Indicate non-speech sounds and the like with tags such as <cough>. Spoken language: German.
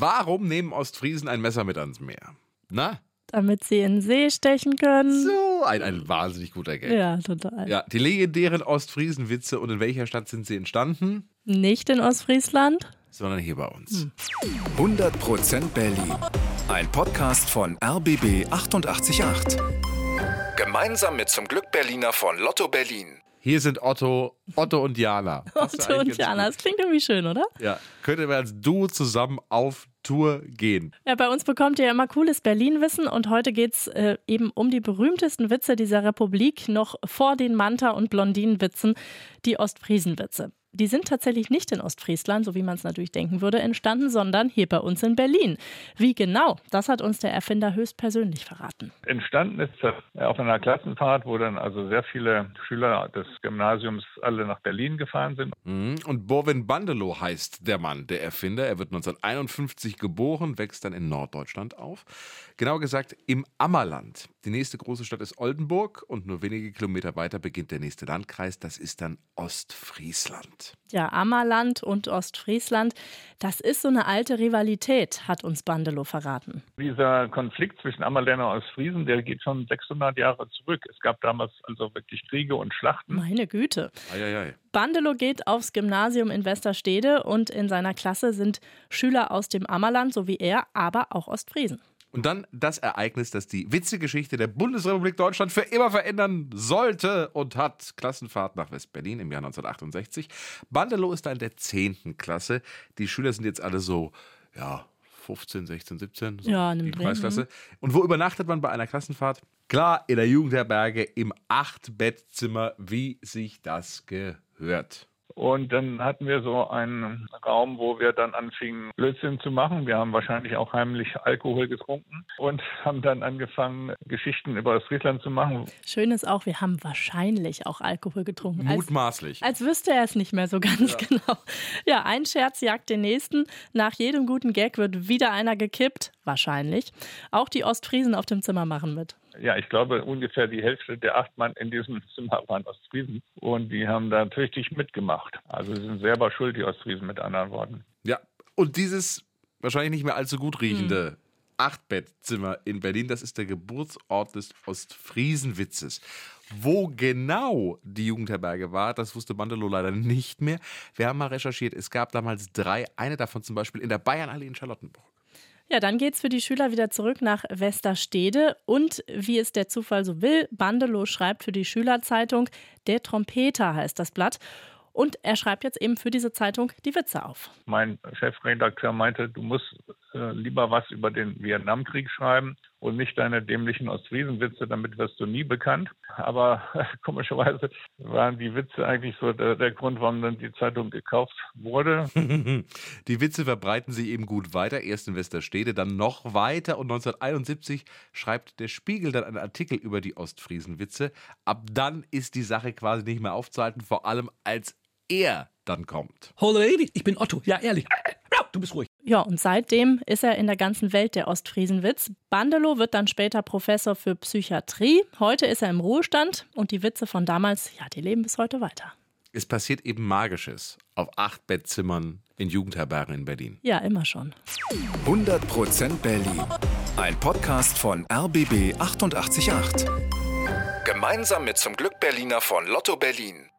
Warum nehmen Ostfriesen ein Messer mit ans Meer? Na? Damit sie in den See stechen können. So, ein, ein wahnsinnig guter Gag. Ja, total. Ja, die legendären Ostfriesenwitze und in welcher Stadt sind sie entstanden? Nicht in Ostfriesland. Sondern hier bei uns. 100% Berlin. Ein Podcast von RBB 888. Gemeinsam mit zum Glück Berliner von Lotto Berlin. Hier sind Otto, Otto und Jana. <laughs> Otto und Jana, das klingt irgendwie schön, oder? Ja, könnte wir als Duo zusammen auf Tour gehen. Ja, bei uns bekommt ihr ja immer cooles Berlin-Wissen und heute geht's äh, eben um die berühmtesten Witze dieser Republik, noch vor den Manta- und Blondinenwitzen, die Ostfriesenwitze. Die sind tatsächlich nicht in Ostfriesland, so wie man es natürlich denken würde, entstanden, sondern hier bei uns in Berlin. Wie genau, das hat uns der Erfinder höchstpersönlich verraten. Entstanden ist das auf einer Klassenfahrt, wo dann also sehr viele Schüler des Gymnasiums alle nach Berlin gefahren sind. Mhm. Und Borwin Bandelow heißt der Mann, der Erfinder. Er wird 1951 geboren, wächst dann in Norddeutschland auf. Genauer gesagt im Ammerland. Die nächste große Stadt ist Oldenburg und nur wenige Kilometer weiter beginnt der nächste Landkreis. Das ist dann Ostfriesland. Ja, Ammerland und Ostfriesland, das ist so eine alte Rivalität, hat uns Bandelow verraten. Dieser Konflikt zwischen Ammerländer und Ostfriesen, der geht schon 600 Jahre zurück. Es gab damals also wirklich Kriege und Schlachten. Meine Güte. Eieiei. Bandelow geht aufs Gymnasium in Westerstede und in seiner Klasse sind Schüler aus dem Ammerland, so wie er, aber auch Ostfriesen. Und dann das Ereignis, das die Witzegeschichte der Bundesrepublik Deutschland für immer verändern sollte und hat. Klassenfahrt nach West-Berlin im Jahr 1968. Bandelow ist da in der 10. Klasse. Die Schüler sind jetzt alle so, ja, 15, 16, 17. So Ja, die Preisklasse. Und wo übernachtet man bei einer Klassenfahrt? Klar, in der Jugendherberge im Acht-Bettzimmer, wie sich das gehört. Und dann hatten wir so einen Raum, wo wir dann anfingen, Blödsinn zu machen. Wir haben wahrscheinlich auch heimlich Alkohol getrunken und haben dann angefangen, Geschichten über Ostfriesland zu machen. Schön ist auch, wir haben wahrscheinlich auch Alkohol getrunken. Als, Mutmaßlich. als wüsste er es nicht mehr so ganz <laughs> genau. Ja, ein Scherz jagt den nächsten. Nach jedem guten Gag wird wieder einer gekippt. Wahrscheinlich. Auch die Ostfriesen auf dem Zimmer machen mit. Ja, ich glaube, ungefähr die Hälfte der acht Mann in diesem <laughs> Zimmer waren Ostfriesen. Und die haben da tüchtig mitgemacht. Also sie sind selber schuld, die Ostfriesen mit anderen Worten. Ja, und dieses wahrscheinlich nicht mehr allzu gut riechende Achtbettzimmer in Berlin, das ist der Geburtsort des Ostfriesenwitzes. Wo genau die Jugendherberge war, das wusste Bandelow leider nicht mehr. Wir haben mal recherchiert, es gab damals drei, eine davon zum Beispiel in der Bayernallee in Charlottenburg. Ja, dann geht's für die Schüler wieder zurück nach Westerstede und wie es der Zufall so will, Bandelow schreibt für die Schülerzeitung, der Trompeter heißt das Blatt. Und er schreibt jetzt eben für diese Zeitung die Witze auf. Mein Chefredakteur meinte, du musst äh, lieber was über den Vietnamkrieg schreiben und nicht deine dämlichen Ostfriesenwitze, damit wirst du nie bekannt. Aber äh, <laughs> komischerweise waren die Witze eigentlich so der, der Grund, warum dann die Zeitung gekauft wurde. <laughs> Die Witze verbreiten sich eben gut weiter, erst in Westerstede, dann noch weiter und 1971 schreibt der Spiegel dann einen Artikel über die Ostfriesenwitze. Ab dann ist die Sache quasi nicht mehr aufzuhalten, vor allem als er dann kommt. Holy Lady, ich bin Otto. Ja, ehrlich. Du bist ruhig. Ja, und seitdem ist er in der ganzen Welt der Ostfriesenwitz. Bandelow wird dann später Professor für Psychiatrie. Heute ist er im Ruhestand und die Witze von damals, ja, die leben bis heute weiter. Es passiert eben Magisches auf acht Bettzimmern in Jugendherbergen in Berlin. Ja, immer schon. 100% Berlin. Ein Podcast von RBB 888. Gemeinsam mit zum Glück Berliner von Lotto Berlin.